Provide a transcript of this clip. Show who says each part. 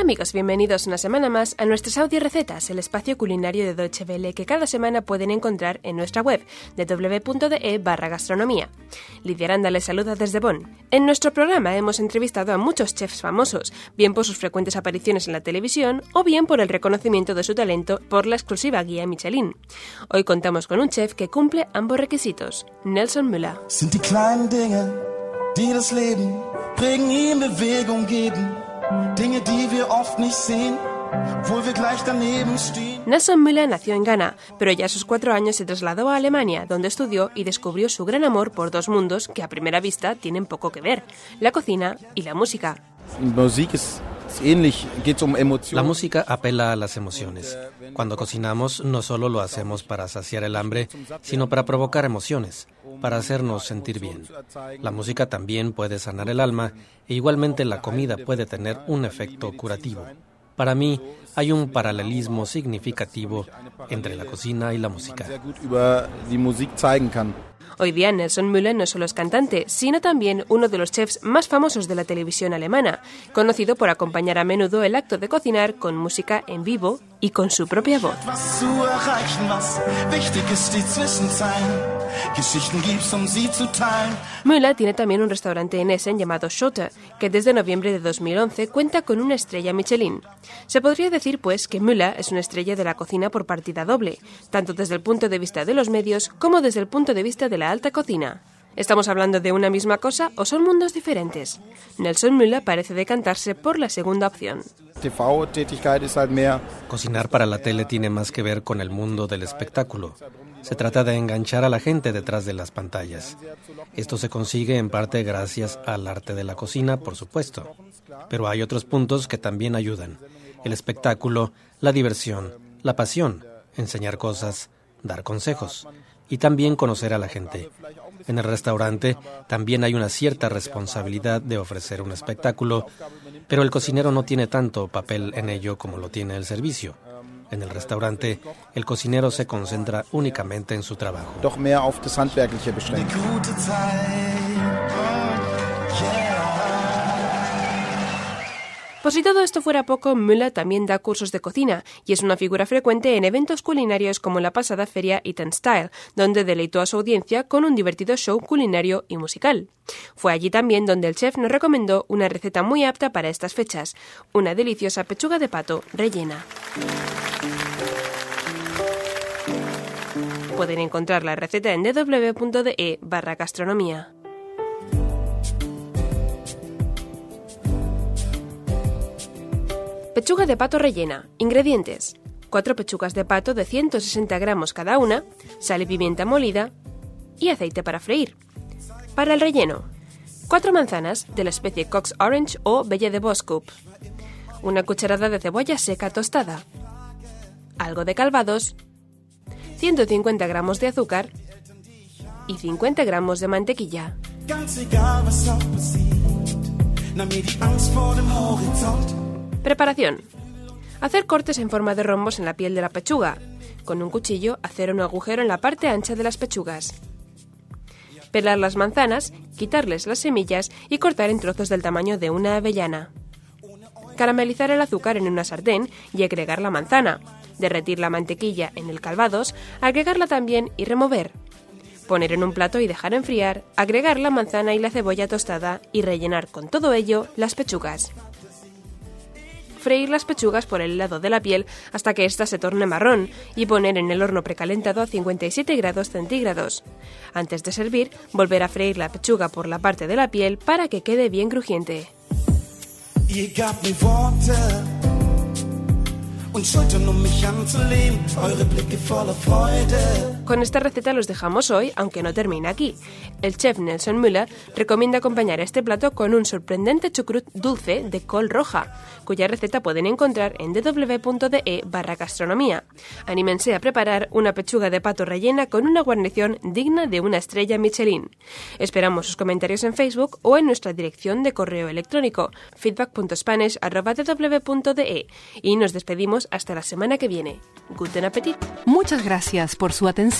Speaker 1: Amigos, bienvenidos una semana más a nuestras audio recetas, el espacio culinario de Deutsche Welle que cada semana pueden encontrar en nuestra web www.de barra gastronomía. Les saluda desde Bonn. En nuestro programa hemos entrevistado a muchos chefs famosos, bien por sus frecuentes apariciones en la televisión o bien por el reconocimiento de su talento por la exclusiva guía Michelin. Hoy contamos con un chef que cumple ambos requisitos, Nelson Müller. Nelson Müller nació en Ghana, pero ya a sus cuatro años se trasladó a Alemania, donde estudió y descubrió su gran amor por dos mundos que a primera vista tienen poco que ver, la cocina y la música.
Speaker 2: La música apela a las emociones. Cuando cocinamos no solo lo hacemos para saciar el hambre, sino para provocar emociones, para hacernos sentir bien. La música también puede sanar el alma e igualmente la comida puede tener un efecto curativo. Para mí hay un paralelismo significativo entre la cocina y la música.
Speaker 1: Hoy día Nelson Müller no solo es cantante, sino también uno de los chefs más famosos de la televisión alemana, conocido por acompañar a menudo el acto de cocinar con música en vivo y con su propia voz. Müller tiene también un restaurante en Essen llamado Schotter, que desde noviembre de 2011 cuenta con una estrella Michelin. Se podría decir, pues, que Müller es una estrella de la cocina por partida doble, tanto desde el punto de vista de los medios como desde el punto de vista de la alta cocina. ¿Estamos hablando de una misma cosa o son mundos diferentes? Nelson Müller parece decantarse por la segunda opción.
Speaker 2: Cocinar para la tele tiene más que ver con el mundo del espectáculo. Se trata de enganchar a la gente detrás de las pantallas. Esto se consigue en parte gracias al arte de la cocina, por supuesto. Pero hay otros puntos que también ayudan. El espectáculo, la diversión, la pasión, enseñar cosas, dar consejos y también conocer a la gente. En el restaurante también hay una cierta responsabilidad de ofrecer un espectáculo, pero el cocinero no tiene tanto papel en ello como lo tiene el servicio. En el restaurante, el cocinero se concentra únicamente en su trabajo.
Speaker 1: Por si todo esto fuera poco, Müller también da cursos de cocina y es una figura frecuente en eventos culinarios como la pasada feria Eat Style, donde deleitó a su audiencia con un divertido show culinario y musical. Fue allí también donde el chef nos recomendó una receta muy apta para estas fechas, una deliciosa pechuga de pato rellena. Pueden encontrar la receta en www.de barra gastronomía. Pechuga de pato rellena. Ingredientes. 4 pechugas de pato de 160 gramos cada una, sal y pimienta molida y aceite para freír. Para el relleno. 4 manzanas de la especie Cox Orange o Belle de Boskop. Una cucharada de cebolla seca tostada. Algo de calvados. 150 gramos de azúcar y 50 gramos de mantequilla. Preparación. Hacer cortes en forma de rombos en la piel de la pechuga. Con un cuchillo hacer un agujero en la parte ancha de las pechugas. Pelar las manzanas, quitarles las semillas y cortar en trozos del tamaño de una avellana. Caramelizar el azúcar en una sartén y agregar la manzana. Derretir la mantequilla en el calvados, agregarla también y remover. Poner en un plato y dejar enfriar, agregar la manzana y la cebolla tostada y rellenar con todo ello las pechugas freír las pechugas por el lado de la piel hasta que ésta se torne marrón y poner en el horno precalentado a 57 grados centígrados. Antes de servir, volver a freír la pechuga por la parte de la piel para que quede bien crujiente. und Schultern, um mich anzulehnen. Eure Blicke voller Freude Con esta receta los dejamos hoy, aunque no termina aquí. El chef Nelson Müller recomienda acompañar este plato con un sorprendente chucrut dulce de col roja, cuya receta pueden encontrar en www.de barra gastronomía. Anímense a preparar una pechuga de pato rellena con una guarnición digna de una estrella Michelin. Esperamos sus comentarios en Facebook o en nuestra dirección de correo electrónico feedback.spanish.de y nos despedimos hasta la semana que viene. Guten Appetit.
Speaker 3: Muchas gracias por su atención.